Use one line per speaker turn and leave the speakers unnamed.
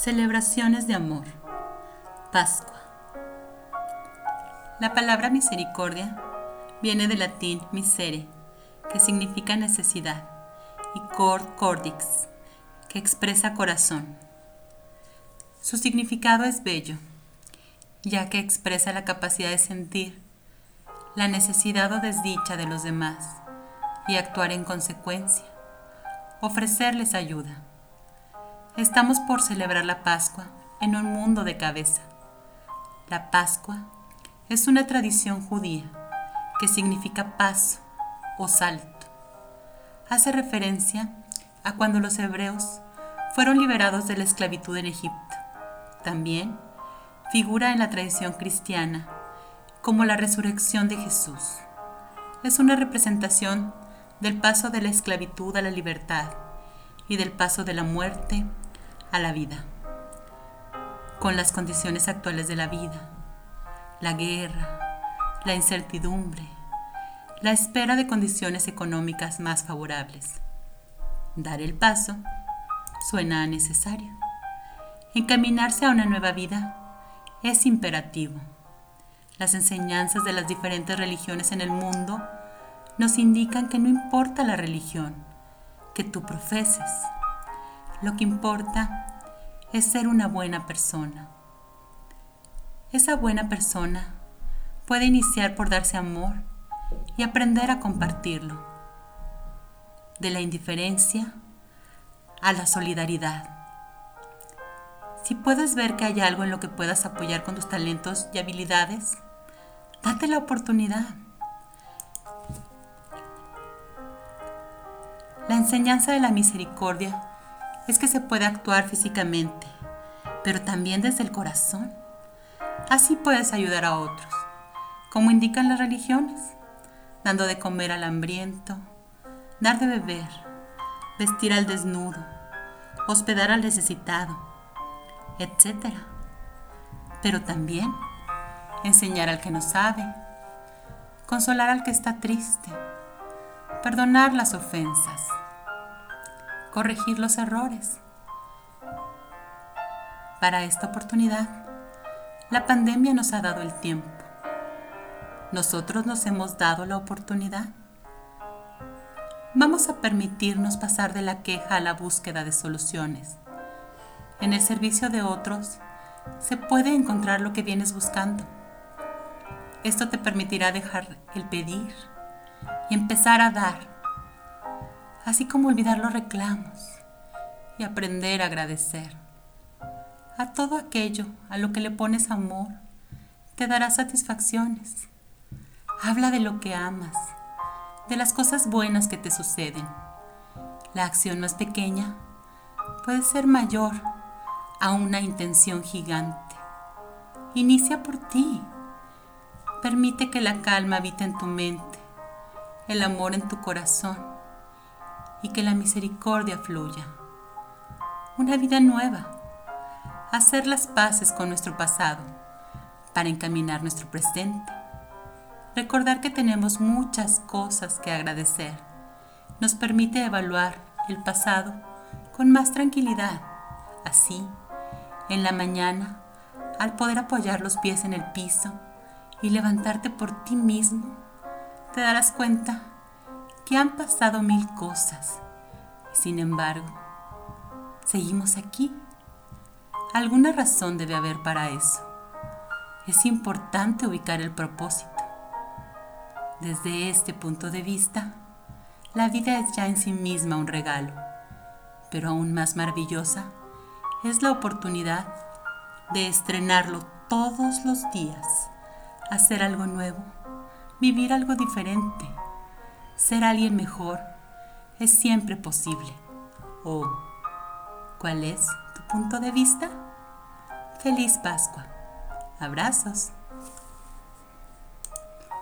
Celebraciones de amor. Pascua. La palabra misericordia viene del latín misere, que significa necesidad, y cor cordix, que expresa corazón. Su significado es bello, ya que expresa la capacidad de sentir la necesidad o desdicha de los demás y actuar en consecuencia, ofrecerles ayuda. Estamos por celebrar la Pascua en un mundo de cabeza. La Pascua es una tradición judía que significa paso o salto. Hace referencia a cuando los hebreos fueron liberados de la esclavitud en Egipto. También figura en la tradición cristiana como la resurrección de Jesús. Es una representación del paso de la esclavitud a la libertad y del paso de la muerte a la vida, con las condiciones actuales de la vida, la guerra, la incertidumbre, la espera de condiciones económicas más favorables. Dar el paso suena necesario. Encaminarse a una nueva vida es imperativo. Las enseñanzas de las diferentes religiones en el mundo nos indican que no importa la religión que tú profeses, lo que importa es ser una buena persona. Esa buena persona puede iniciar por darse amor y aprender a compartirlo. De la indiferencia a la solidaridad. Si puedes ver que hay algo en lo que puedas apoyar con tus talentos y habilidades, date la oportunidad. La enseñanza de la misericordia es que se puede actuar físicamente, pero también desde el corazón. Así puedes ayudar a otros, como indican las religiones, dando de comer al hambriento, dar de beber, vestir al desnudo, hospedar al necesitado, etc. Pero también enseñar al que no sabe, consolar al que está triste, perdonar las ofensas corregir los errores. Para esta oportunidad, la pandemia nos ha dado el tiempo. Nosotros nos hemos dado la oportunidad. Vamos a permitirnos pasar de la queja a la búsqueda de soluciones. En el servicio de otros se puede encontrar lo que vienes buscando. Esto te permitirá dejar el pedir y empezar a dar así como olvidar los reclamos y aprender a agradecer. A todo aquello a lo que le pones amor, te dará satisfacciones. Habla de lo que amas, de las cosas buenas que te suceden. La acción más pequeña puede ser mayor a una intención gigante. Inicia por ti. Permite que la calma habite en tu mente, el amor en tu corazón y que la misericordia fluya. Una vida nueva. Hacer las paces con nuestro pasado para encaminar nuestro presente. Recordar que tenemos muchas cosas que agradecer nos permite evaluar el pasado con más tranquilidad. Así, en la mañana, al poder apoyar los pies en el piso y levantarte por ti mismo, te darás cuenta que han pasado mil cosas. Sin embargo, seguimos aquí. Alguna razón debe haber para eso. Es importante ubicar el propósito. Desde este punto de vista, la vida es ya en sí misma un regalo, pero aún más maravillosa es la oportunidad de estrenarlo todos los días, hacer algo nuevo, vivir algo diferente ser alguien mejor es siempre posible. ¿O cuál es tu punto de vista? Feliz Pascua. Abrazos.